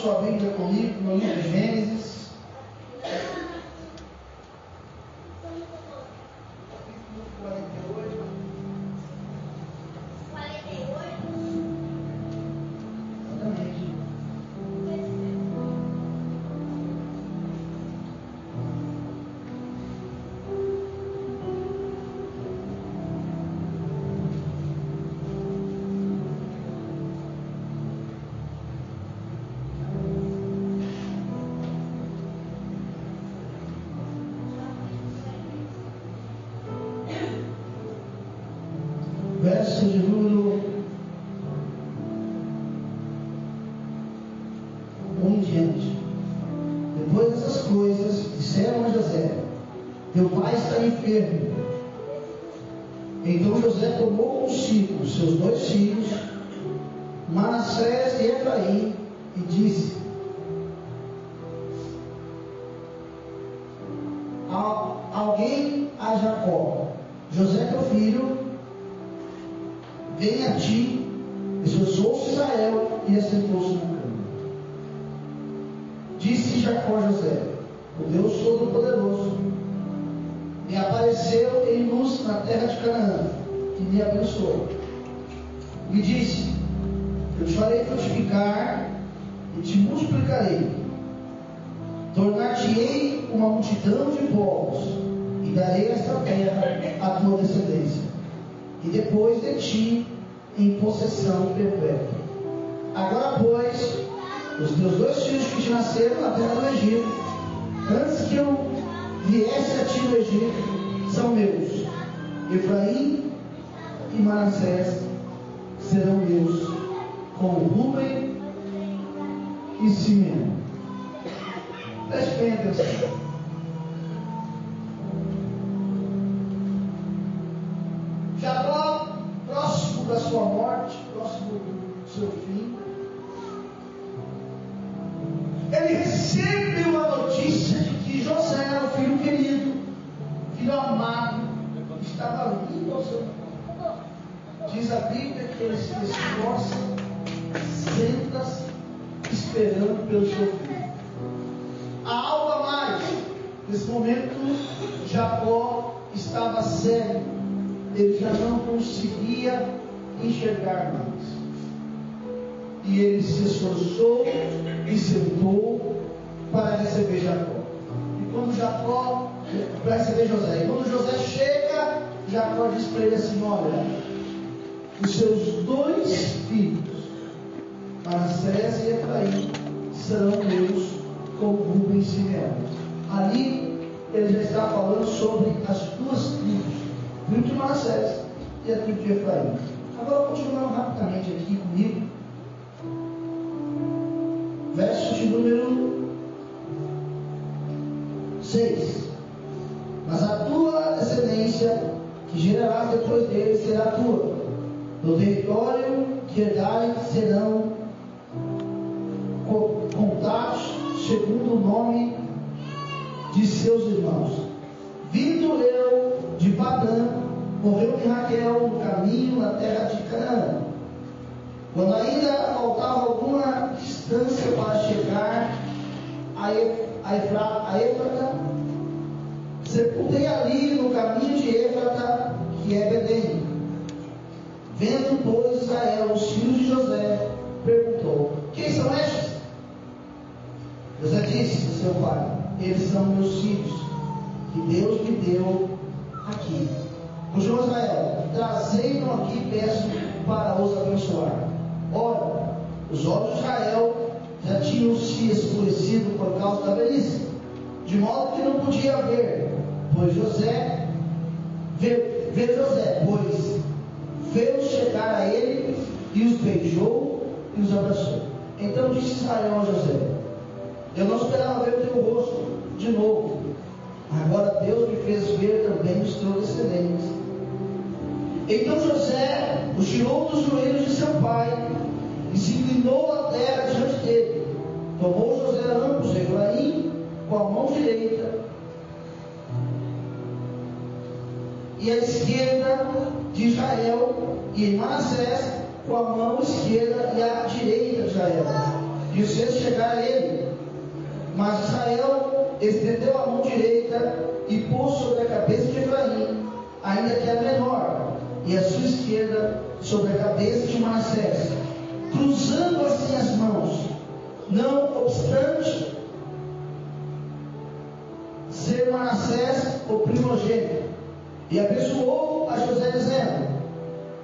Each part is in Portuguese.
sua Bíblia comigo no livro de. Pois, os teus dois filhos que te nasceram na terra do Egito, antes que eu viesse a ti no Egito, são meus. Efraim e Manassés serão meus, como Rubem e Simeão. Preste bem E ele se esforçou e sentou para receber Jacó. E quando Jacó, para receber José, e quando José chega, Jacó diz para ele assim: Olha, os seus dois filhos, Manassés e Efraim, serão meus como Rubem e Simeão. Ali ele já está falando sobre as duas tribos tribo de Manassés e a tribo de Efraim. Agora, continuando rapidamente aqui comigo, verso de número 6. Mas a tua descendência, que gerarás depois dele, será tua. Do território que herdarem serão co- contados segundo o nome de seus irmãos. Vindo eu de Padã, morreu-me Raquel no caminho na terra de Canaã. Quando ainda faltava alguma distância para chegar a, a, Efra, a Éfrata, sepultei ali no caminho de Éfrata, que é Bedém. Vendo, pois, Israel, os filhos de José, perguntou: Quem são estes? José disse ao seu pai: Eles são meus filhos, que Deus me deu aqui. Continuou Israel: Trazei-no aqui, peço, para os abençoar. Ora, os olhos de Israel já tinham se escurecido por causa da velhice, de modo que não podia ver, pois José, ver José, pois veio chegar a ele e os beijou e os abraçou. Então disse Israel a José: Eu não esperava ver o teu rosto de novo. Agora Deus me fez ver também os teus descendentes. Então José os tirou dos joelhos de seu pai e se inclinou a terra diante dele. Tomou José ambos, Efraim, com a mão direita e a esquerda de Israel, e Manassés com a mão esquerda e a direita de Israel. e os fez chegar a ele. Mas Israel estendeu a mão direita e pôs sobre a cabeça de Efraim, ainda que a menor, e a sua esquerda sobre a cabeça de Manassés, cruzando assim as mãos. Não obstante, ser Manassés o primogênito, e abençoou a José dizendo: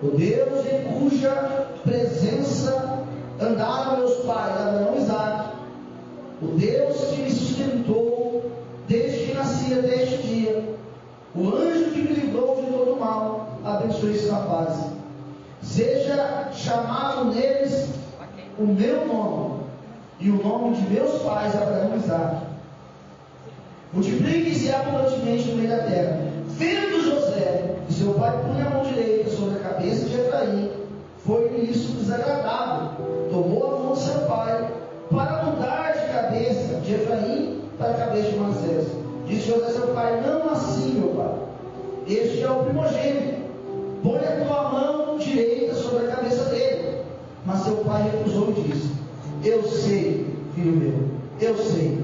O Deus em cuja presença andaram meus pais, Abraão e Isaac, o Deus que me sustentou desde que nasci até este dia, o anjo que me livrou de todo mal, abençoe esse rapaz. Seja chamado neles o meu nome e o nome de meus pais, Abraão e Isaac. Multiplique-se abundantemente no meio da terra. Vendo José que seu pai punha a mão direita sobre a cabeça de Efraim, foi-lhe isso desagradável. Tomou a mão de seu pai para mudar de cabeça de Efraim para a cabeça de Manassés. Disse José seu pai: Não assim, meu pai. Este é o primogênito. Põe a tua mão direita sobre a cabeça dele. Mas seu pai recusou e disse: Eu sei, filho meu, eu sei.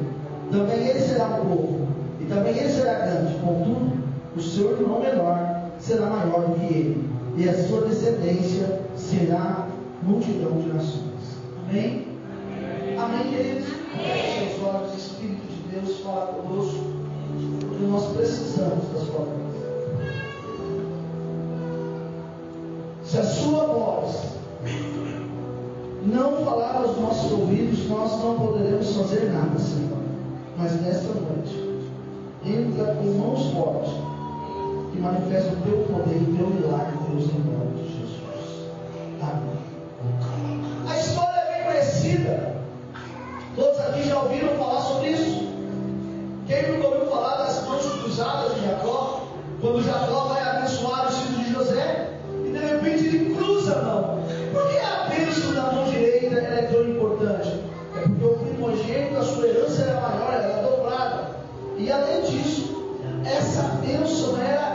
Também ele será povo, e também ele será grande. Contudo, o seu irmão menor será maior do que ele, e a sua descendência será multidão de nações. Amém? Amém, queridos? Feche os olhos, Espírito de Deus, fala conosco, porque nós precisamos da sua voz. Se a sua voz não falar aos nossos ouvidos, nós não poderemos fazer nada, Senhor. Mas nesta noite, entra com mãos fortes que manifesta o teu poder e o teu milagre, Deus, em nome de Jesus. Amém. A história é bem conhecida. Todos aqui já ouviram falar sobre isso. Quem nunca ouviu falar das mãos cruzadas de Jacó? Quando Jacó vai abençoar os mão. Por que a bênção da mão direita é tão importante? É porque o primogênito, a sua herança era maior, era dobrada. E além disso, essa bênção era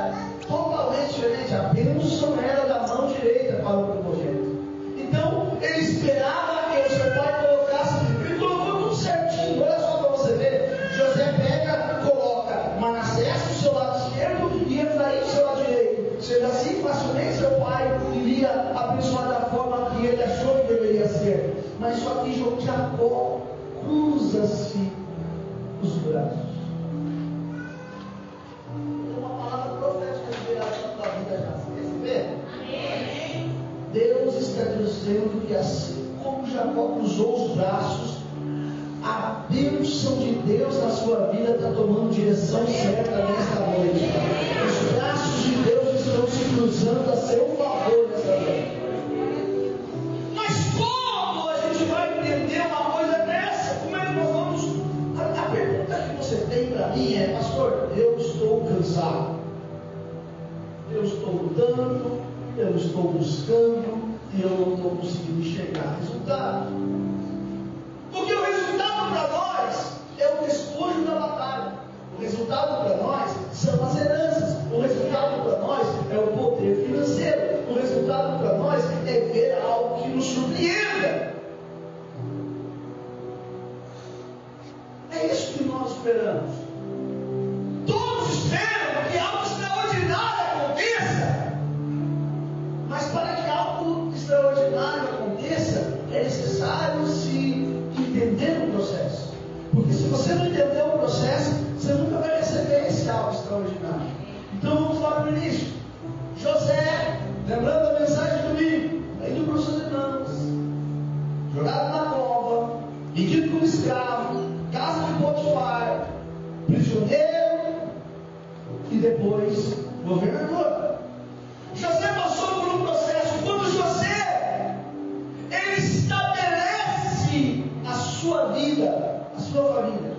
vida, a sua família,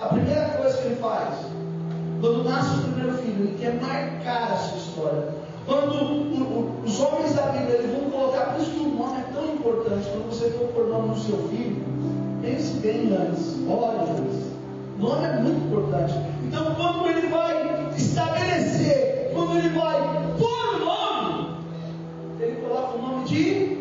a primeira coisa que ele faz, quando nasce o primeiro filho, ele quer marcar a sua história. Quando o, o, os homens da Bíblia eles vão colocar, por isso que o nome é tão importante, quando você for pôr nome no seu filho, pense bem antes, ore antes. O nome é muito importante. Então, quando ele vai estabelecer, quando ele vai pôr o nome, ele coloca o nome de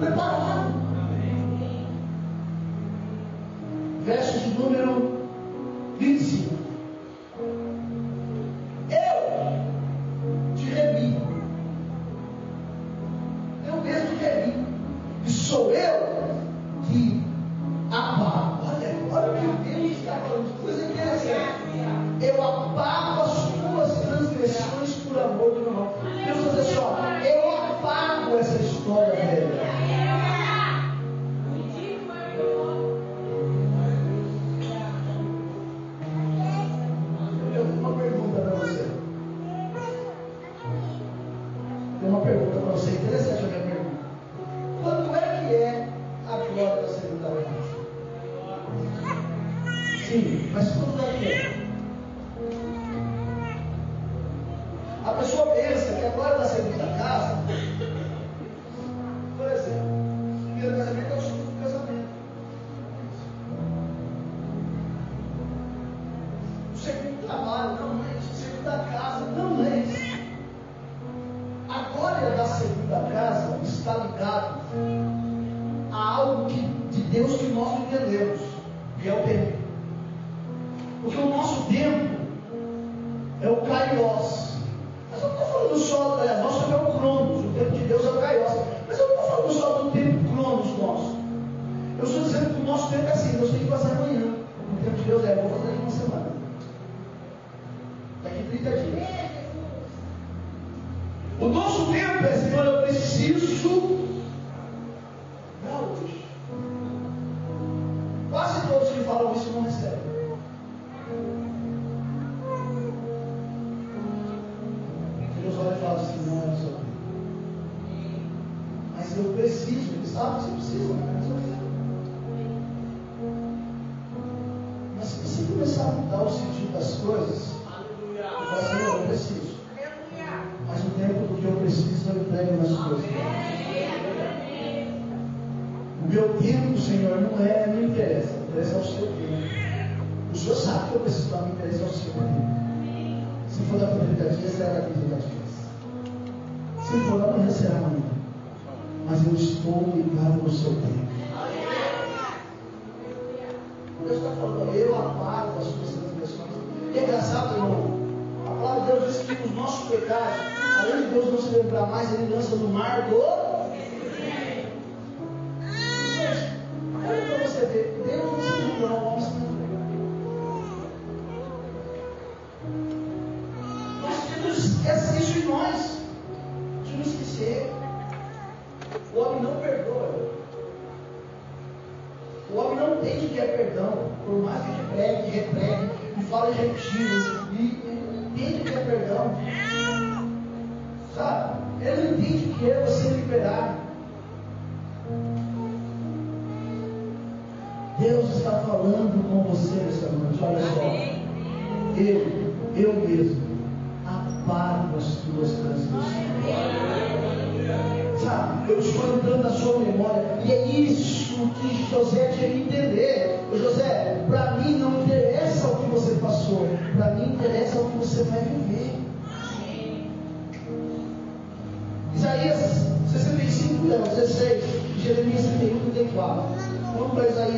já está tudo O nosso tempo é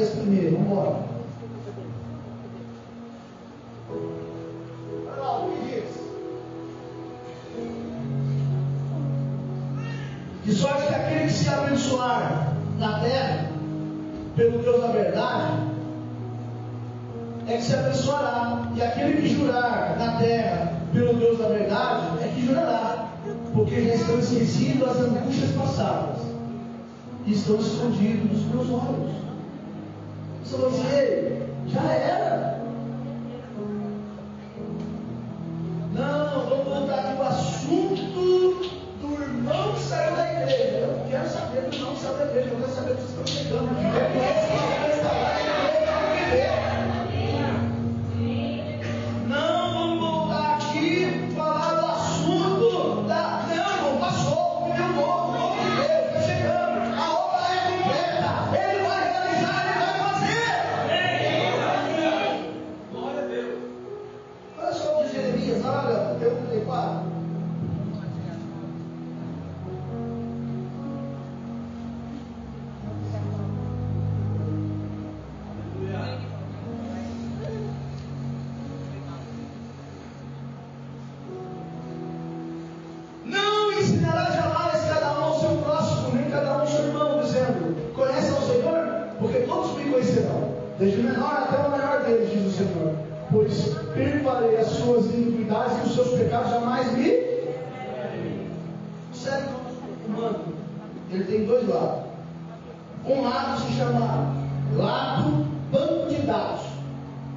isso primeiro, vamos embora. De sorte que aquele que se abençoar na terra pelo Deus da verdade, é que se abençoará. E aquele que jurar na terra pelo Deus da verdade, é que jurará, porque já estão esquecidos as angústias passadas, e estão escondidos nos meus olhos. Sou eu ele, já era.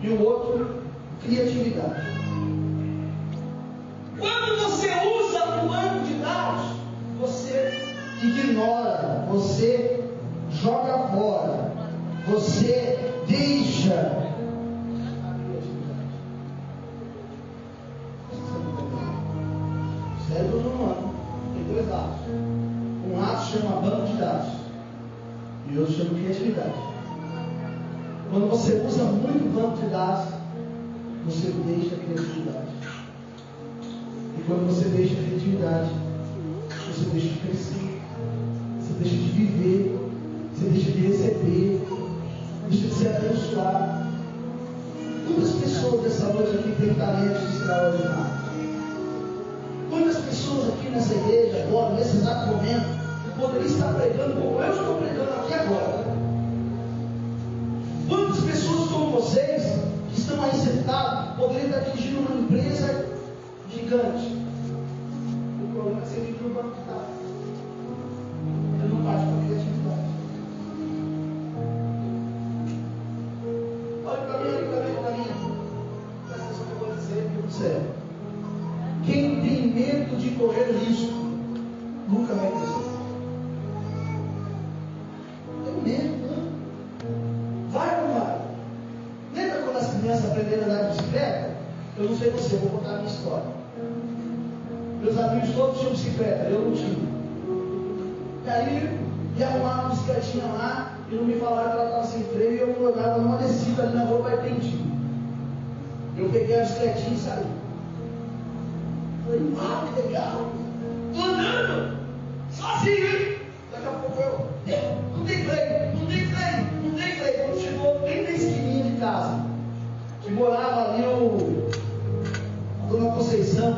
e o outro criatividade. Quando você usa humanidade, você ignora, você joga fora, você deixa quando te dás, você deixa a criatividade. E quando você deixa a criatividade,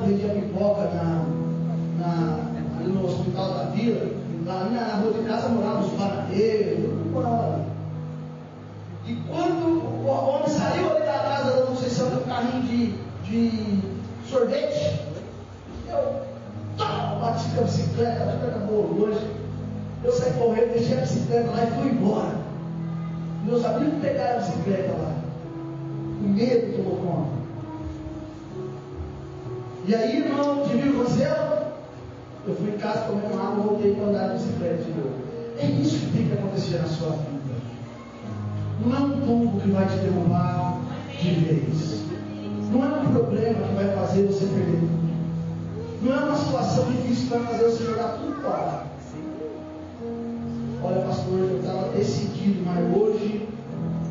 vendia pipoca na, na, ali no hospital da vila, lá na, rua de casa moravam os bananeiros, mundo morava. E quando o homem saiu ali da casa da Conceição com um carrinho de, de sorvete, eu bati com a bicicleta, a bicicleta voou longe. Eu saí correndo, deixei a bicicleta lá e fui embora. Meus amigos pegaram a bicicleta lá. O medo tomou conta. E aí, irmão, o que aconteceu? Eu fui em casa comendo água, voltei para andar de bicicleta de novo. É isso que tem que acontecer na sua vida. Não é um tombo que vai te derrubar de vez. Não é um problema que vai fazer você perder tudo. Não é uma situação difícil que vai fazer você jogar tudo fora. Olha, pastor, eu estava decidido, mas hoje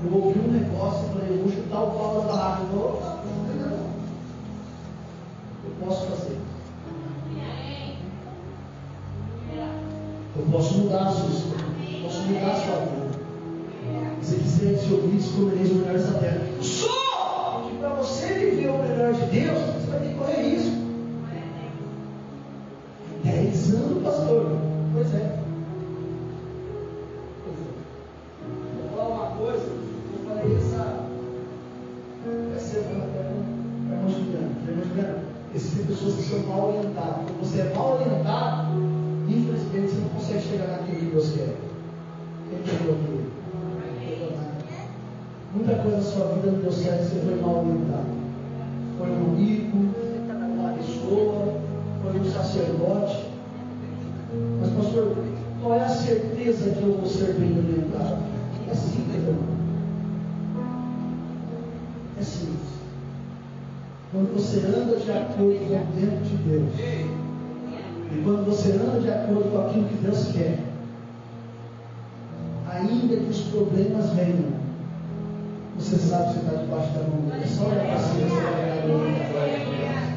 eu ouvi um negócio e falei, eu vou chutar o pau da barraca. Posso fazer. Eu posso mudar a sua história. Posso mudar a sua vida. Se quiser se ouvir, descobrireis o melhor dessa terra. Só que para você viver o melhor de Deus, você foi mal orientado. Foi um amigo, uma pessoa, foi um sacerdote. Mas, pastor, qual é a certeza que eu vou ser bem orientado? É simples, irmão. É simples. Quando você anda de acordo com o tempo de Deus, e quando você anda de acordo com aquilo que Deus quer, ainda que os problemas venham, você sabe que está debaixo da mão. É só olhar para cima e você vai a de.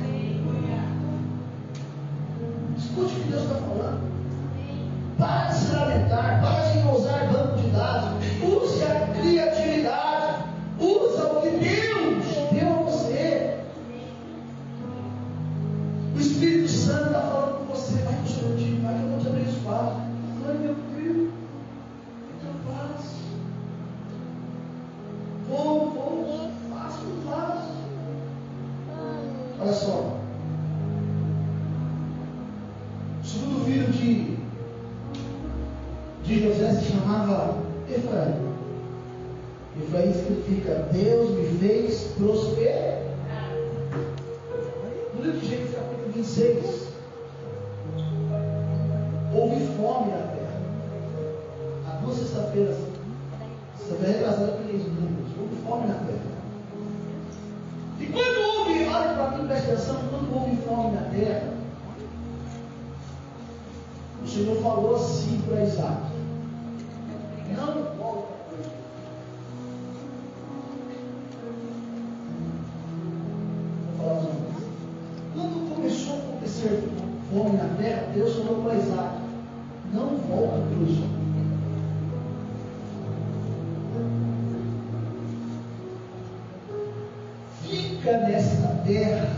face terra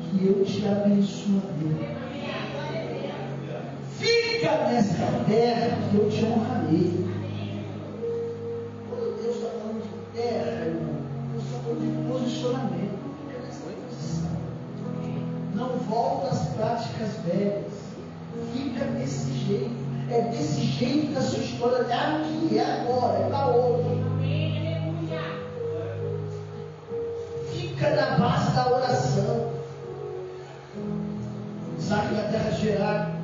que eu te abençoarei. Fica nesta terra que eu te honrarei. Quando Deus está falando de terra, irmão, eu só estou de posicionamento. Não volta às práticas velhas. Fica desse jeito. É desse jeito da sua história. É aqui, é agora, é para hoje. exagerar gerar.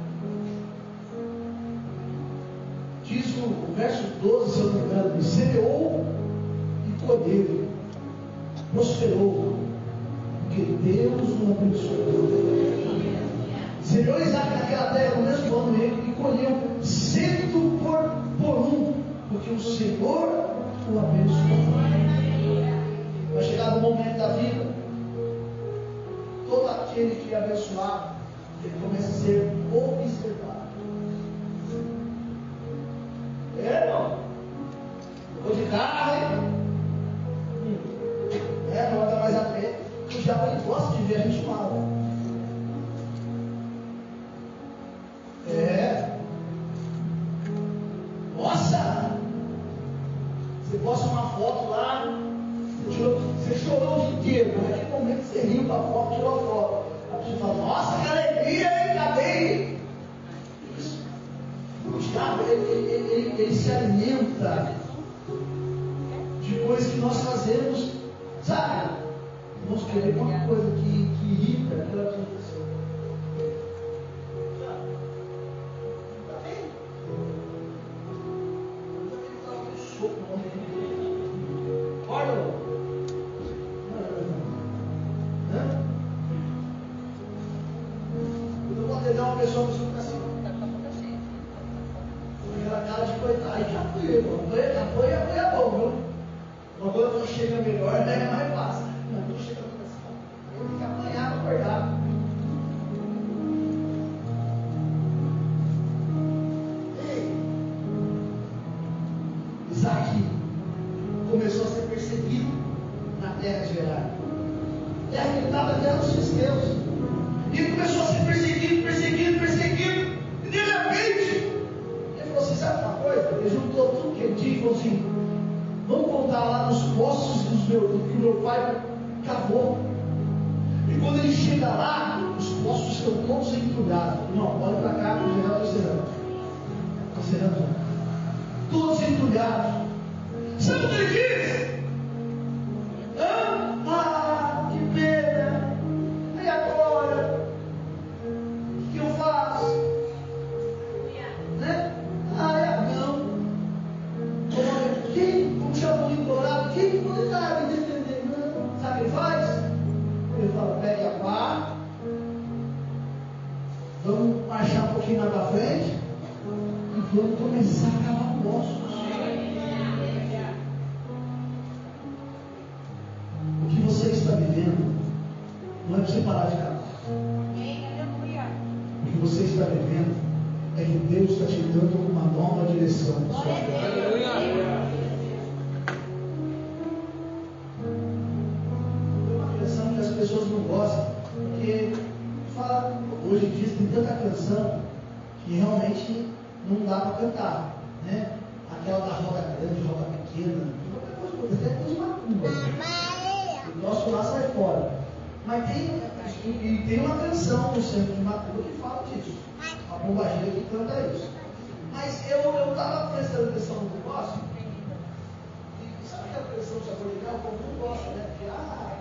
Diz o verso 12, se eu não me engano, semeou e colheu, né? prosperou cantar. Né? Aquela da roda grande, roda pequena, até coisa macumba. Né? O nosso lá sai fora. Mas tem, e tem uma canção no centro de Macumba que fala disso. A bombageira que canta é isso. Mas eu estava prestando atenção no negócio. E sabe que a pressão saborical, o povo não gosta, né? Porque, ah,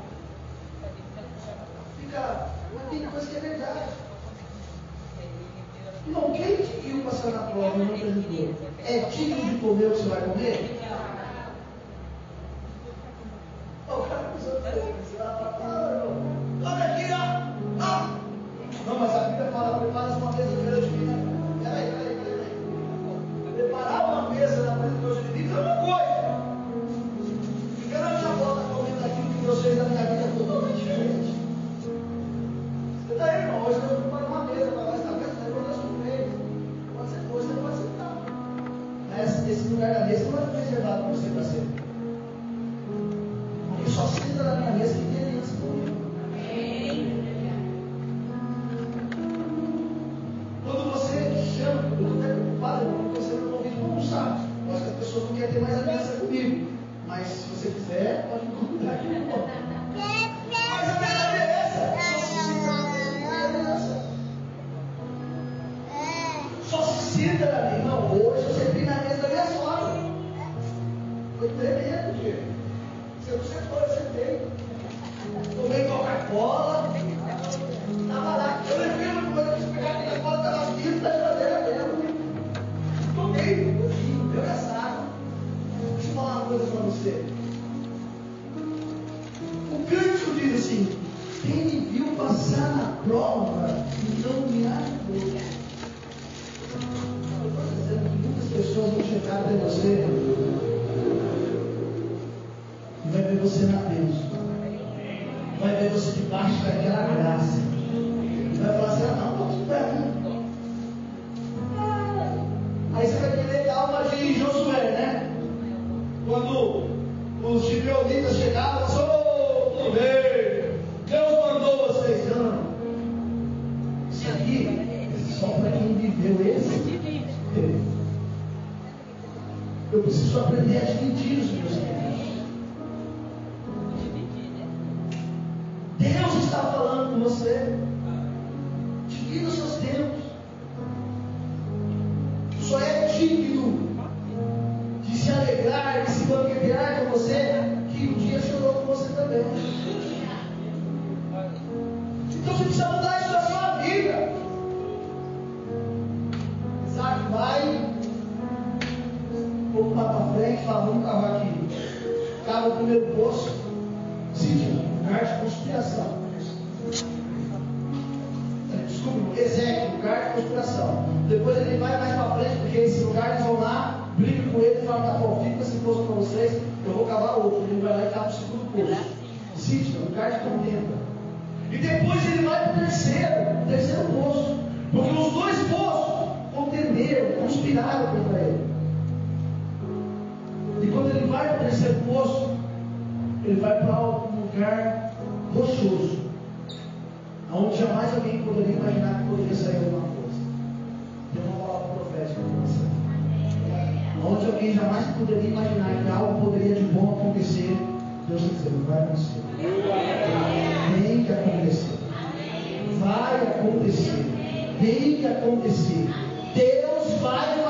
fica. Mas tem coisa que é verdade. Irmão, quem te viu passar na prova e não perguntou? É digno de comer o que você vai comer? O cara Come aqui, ó. Ah. Não, mas a Bíblia fala, prepara uma mesa de diante de mim. Peraí, peraí, peraí. Preparar uma mesa na presença dos inimigos é uma coisa. Garante a volta comendo aquilo que vocês da minha. lugar na mesa não é reservado para você para ser. acontecer. Tem que acontecer. Deus vai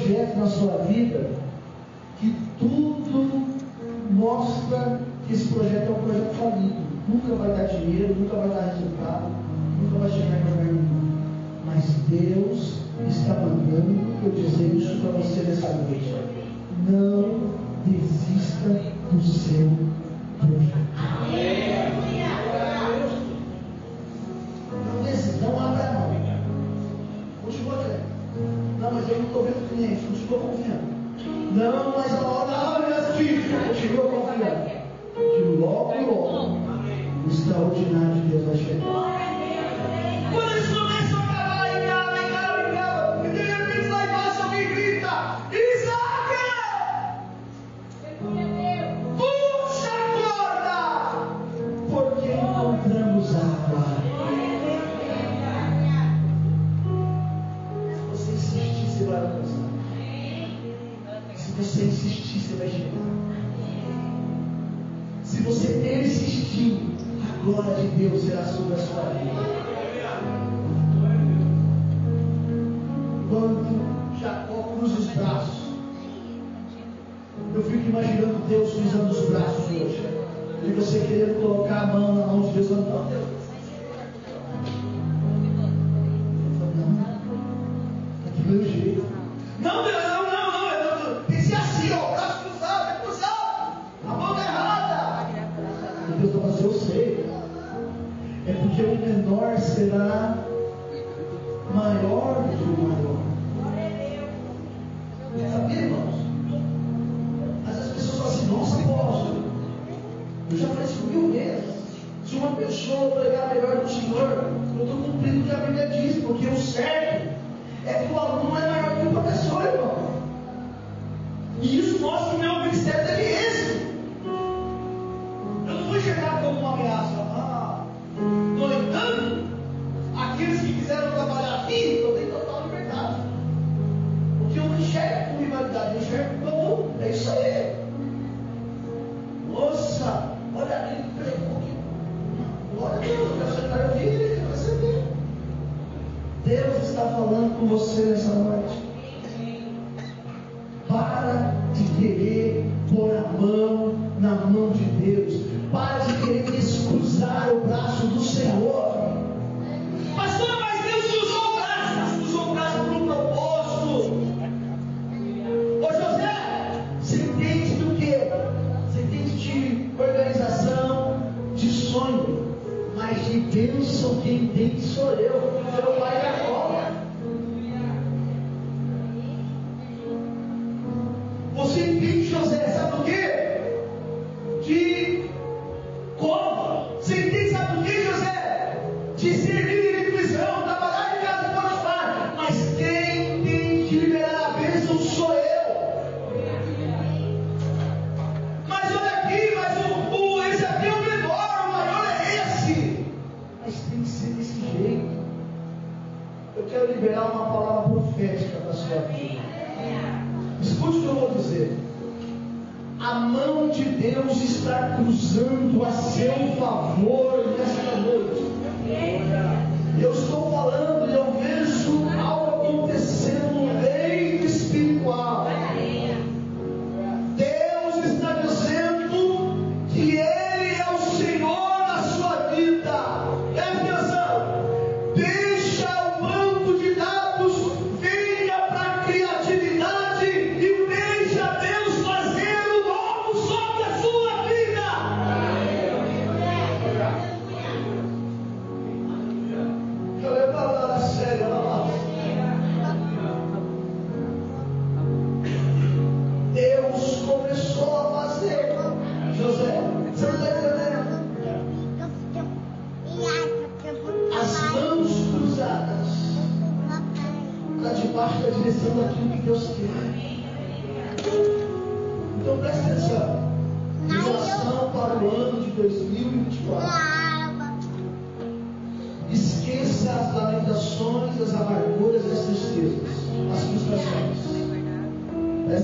projeto na sua vida entender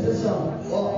でしょ。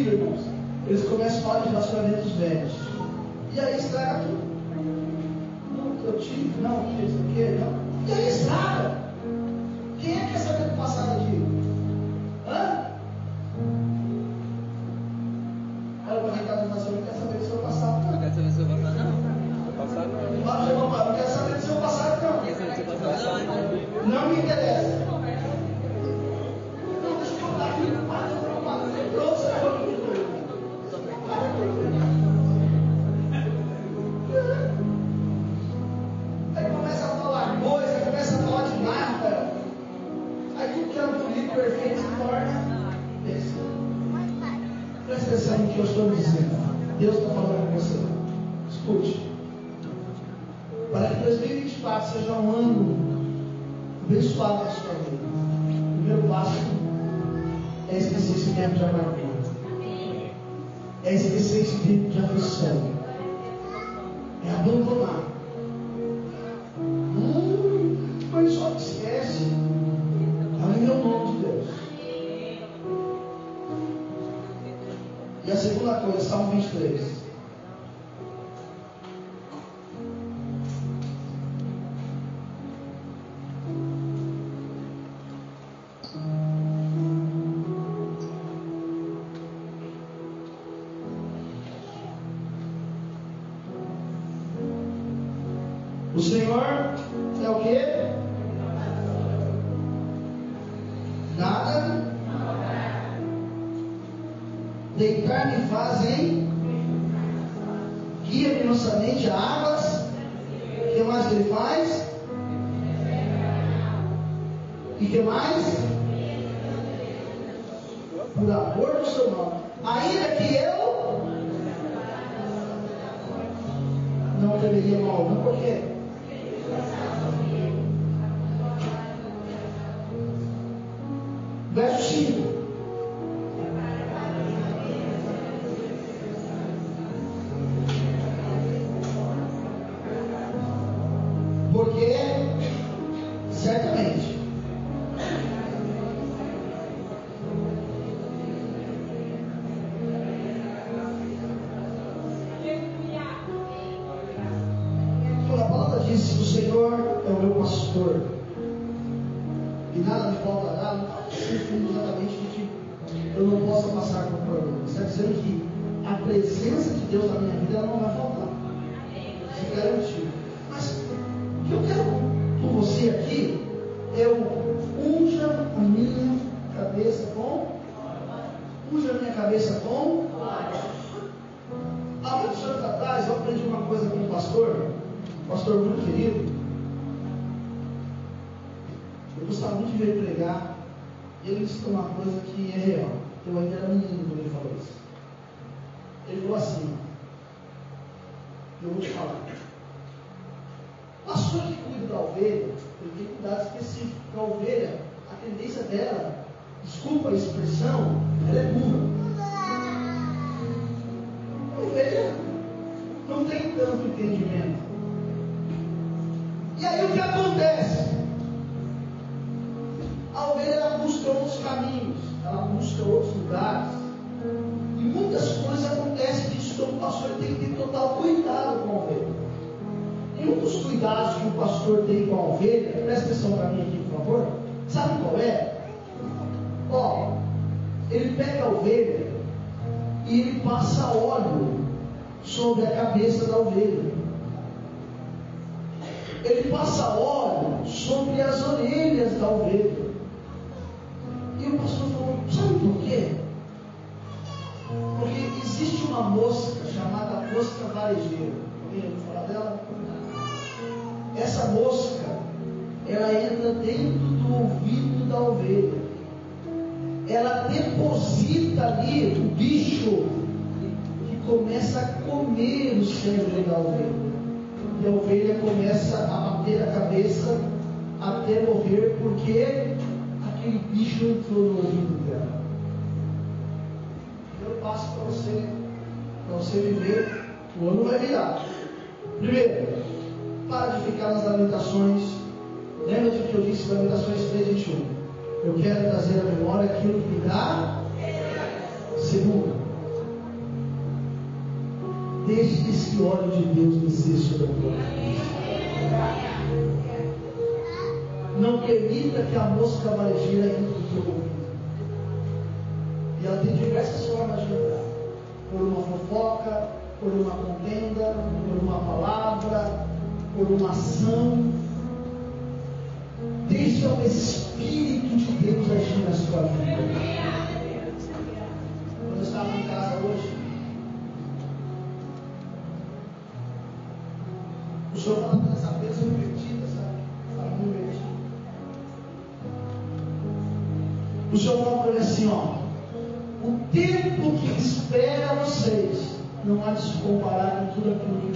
filho, irmãos, eles começam a falar de relacionamentos velhos. E aí estraga tudo. Não, que eu tive, não, que isso aqui, não. E aí estraga. Quem é que é essa E que mais? Por amor do seu nome. Ainda que eu não deveria mal, não por cuidados que o pastor tem com a ovelha, presta atenção para mim aqui, por favor, sabe qual é? Ó, ele pega a ovelha e ele passa óleo sobre a cabeça da ovelha. Ele passa óleo sobre as orelhas da ovelha. E o pastor falou, sabe por quê? Porque existe uma mosca chamada mosca varejeira. Alguém ouviu falar dela? Essa mosca, ela entra dentro do ouvido da ovelha. Ela deposita ali o bicho que começa a comer o cérebro da ovelha. E a ovelha começa a bater a cabeça até morrer, porque aquele bicho entrou no ouvido dela. Eu passo para você, para você viver, o ano vai virar. Primeiro, para de ficar nas lamentações. Lembra do que eu disse Lamentações 3, 21? Eu quero trazer à memória aquilo que me dá. Segundo, deixe esse óleo de Deus descer sobre a tua vida. Não permita que a mosca varejeira entre no teu ouvido. E ela tem diversas formas de entrar. Por uma fofoca, por uma contenda, por uma palavra, por uma ação. Deixa o Espírito de Deus agir na sua vida. Quando eu estava em casa hoje, o Senhor fala dessa bênção invertida, sabe? Fala muito invertida. O Senhor fala para assim, ó. O tempo que espera vocês não há de se comparar com tudo aquilo que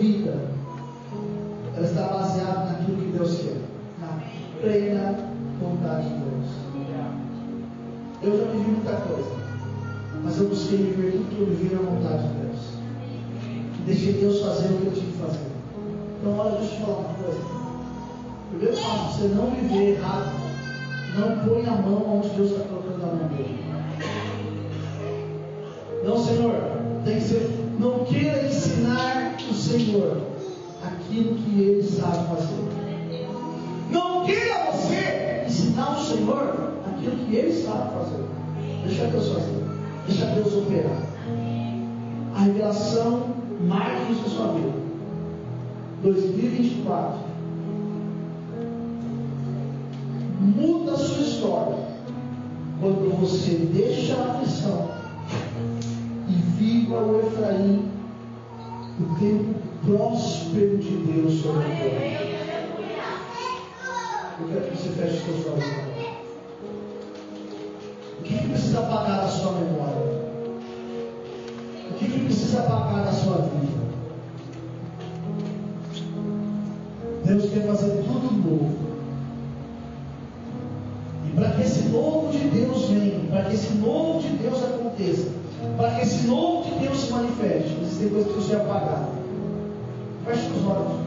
vida ela está baseada naquilo que Deus quer, na plena vontade de Deus. Eu já vivi muita coisa, mas eu busquei viver tudo que eu vivi na vontade de Deus. Deixei Deus fazer o que eu tinha que fazer. Então, olha, deixa eu te falar uma coisa. Primeiro passo você não viver errado, não põe a mão onde Deus está colocando a mão dele. Não, Senhor, tem que ser. Não queira ensinar Senhor aquilo que Ele sabe fazer. Não queira você ensinar o Senhor aquilo que Ele sabe fazer. Deixa Deus fazer. Deixa Deus operar. A revelação marque isso na sua vida. 2024. Muda a sua história quando você deixa a aflição e viva o Efraim, o tempo próspero de Deus sobre a terra. Eu quero que você feche os seus olhos. O que, que precisa apagar da sua memória? O que, que precisa apagar da sua vida? Deus quer fazer tudo novo. E para que esse novo de Deus venha, para que esse novo de Deus aconteça, para que esse novo de Deus se manifeste, coisas que você apagar. Feche os olhos.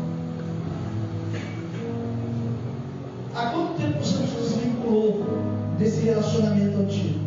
Há quanto tempo você se desvinculou desse relacionamento antigo?